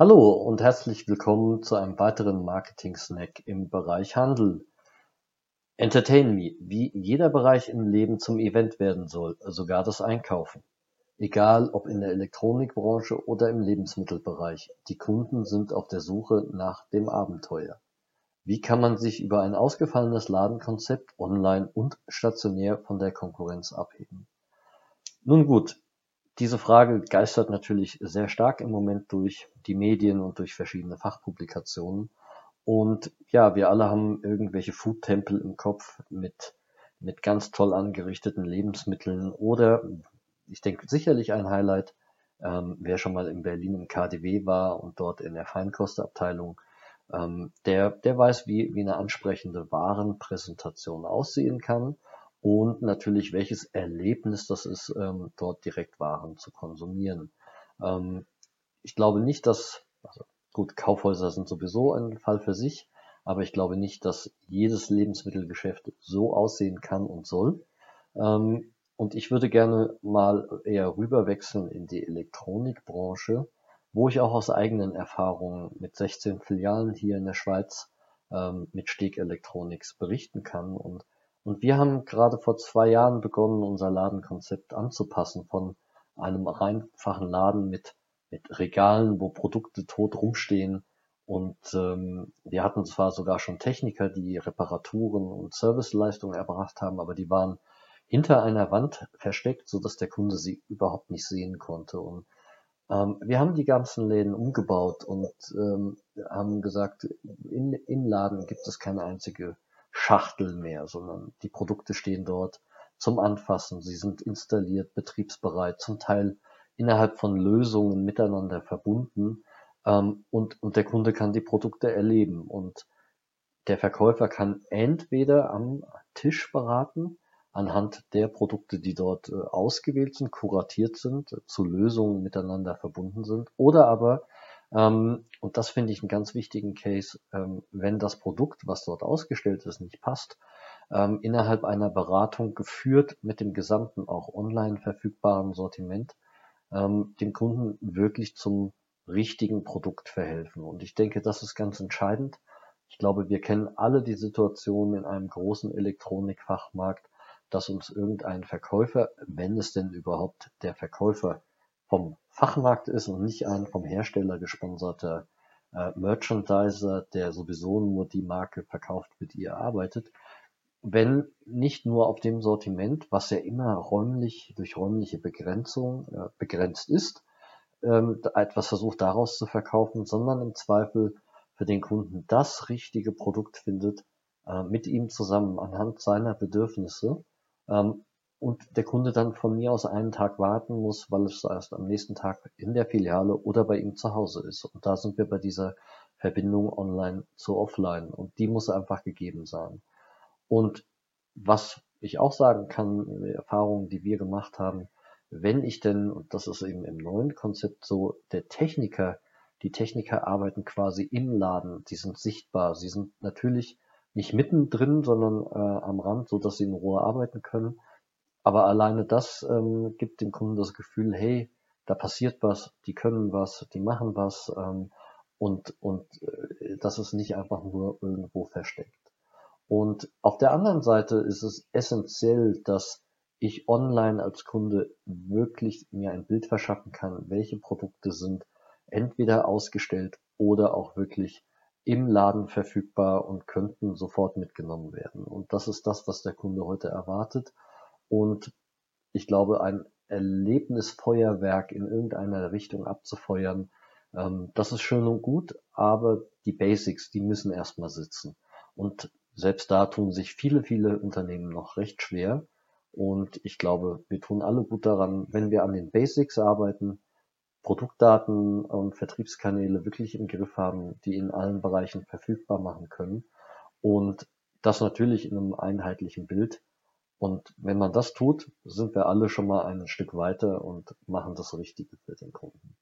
Hallo und herzlich willkommen zu einem weiteren Marketing-Snack im Bereich Handel. Entertain Me, wie jeder Bereich im Leben zum Event werden soll, sogar das Einkaufen. Egal ob in der Elektronikbranche oder im Lebensmittelbereich, die Kunden sind auf der Suche nach dem Abenteuer. Wie kann man sich über ein ausgefallenes Ladenkonzept online und stationär von der Konkurrenz abheben? Nun gut, diese Frage geistert natürlich sehr stark im Moment durch die Medien und durch verschiedene Fachpublikationen. Und ja, wir alle haben irgendwelche Foodtempel im Kopf mit, mit ganz toll angerichteten Lebensmitteln oder ich denke sicherlich ein Highlight, ähm, wer schon mal in Berlin im KDW war und dort in der Feinkostabteilung, ähm, der, der weiß, wie, wie eine ansprechende Warenpräsentation aussehen kann und natürlich welches Erlebnis das ist, ähm, dort direkt Waren zu konsumieren. Ähm, ich glaube nicht, dass, also gut, Kaufhäuser sind sowieso ein Fall für sich, aber ich glaube nicht, dass jedes Lebensmittelgeschäft so aussehen kann und soll. Ähm, und ich würde gerne mal eher rüberwechseln in die Elektronikbranche, wo ich auch aus eigenen Erfahrungen mit 16 Filialen hier in der Schweiz ähm, mit Steg Electronics berichten kann und und wir haben gerade vor zwei Jahren begonnen, unser Ladenkonzept anzupassen von einem einfachen Laden mit, mit Regalen, wo Produkte tot rumstehen. Und ähm, wir hatten zwar sogar schon Techniker, die Reparaturen und Serviceleistungen erbracht haben, aber die waren hinter einer Wand versteckt, so dass der Kunde sie überhaupt nicht sehen konnte. Und ähm, wir haben die ganzen Läden umgebaut und ähm, haben gesagt, in, im Laden gibt es keine einzige Schachtel mehr, sondern die Produkte stehen dort zum Anfassen. Sie sind installiert, betriebsbereit, zum Teil innerhalb von Lösungen miteinander verbunden ähm, und, und der Kunde kann die Produkte erleben und der Verkäufer kann entweder am Tisch beraten, anhand der Produkte, die dort äh, ausgewählt sind, kuratiert sind, zu Lösungen miteinander verbunden sind, oder aber und das finde ich einen ganz wichtigen Case, ähm, wenn das Produkt, was dort ausgestellt ist, nicht passt, ähm, innerhalb einer Beratung geführt mit dem gesamten auch online verfügbaren Sortiment, ähm, dem Kunden wirklich zum richtigen Produkt verhelfen. Und ich denke, das ist ganz entscheidend. Ich glaube, wir kennen alle die Situation in einem großen Elektronikfachmarkt, dass uns irgendein Verkäufer, wenn es denn überhaupt der Verkäufer vom Fachmarkt ist und nicht ein vom Hersteller gesponserter äh, Merchandiser, der sowieso nur die Marke verkauft, mit ihr arbeitet. Wenn nicht nur auf dem Sortiment, was ja immer räumlich durch räumliche Begrenzung äh, begrenzt ist, ähm, etwas versucht daraus zu verkaufen, sondern im Zweifel für den Kunden das richtige Produkt findet, äh, mit ihm zusammen anhand seiner Bedürfnisse ähm, und der Kunde dann von mir aus einen Tag warten muss, weil es erst am nächsten Tag in der Filiale oder bei ihm zu Hause ist. Und da sind wir bei dieser Verbindung online zu offline und die muss einfach gegeben sein. Und was ich auch sagen kann, Erfahrungen, die wir gemacht haben, wenn ich denn, und das ist eben im neuen Konzept so, der Techniker, die Techniker arbeiten quasi im Laden, die sind sichtbar, sie sind natürlich nicht mittendrin, sondern äh, am Rand, so dass sie in Ruhe arbeiten können aber alleine das ähm, gibt dem Kunden das Gefühl, hey, da passiert was, die können was, die machen was ähm, und, und äh, das ist nicht einfach nur irgendwo versteckt. Und auf der anderen Seite ist es essentiell, dass ich online als Kunde wirklich mir ein Bild verschaffen kann, welche Produkte sind entweder ausgestellt oder auch wirklich im Laden verfügbar und könnten sofort mitgenommen werden. Und das ist das, was der Kunde heute erwartet. Und ich glaube, ein Erlebnisfeuerwerk in irgendeiner Richtung abzufeuern, ähm, das ist schön und gut, aber die Basics, die müssen erstmal sitzen. Und selbst da tun sich viele, viele Unternehmen noch recht schwer. Und ich glaube, wir tun alle gut daran, wenn wir an den Basics arbeiten, Produktdaten und Vertriebskanäle wirklich im Griff haben, die in allen Bereichen verfügbar machen können. Und das natürlich in einem einheitlichen Bild. Und wenn man das tut, sind wir alle schon mal ein Stück weiter und machen das Richtige für den Kunden.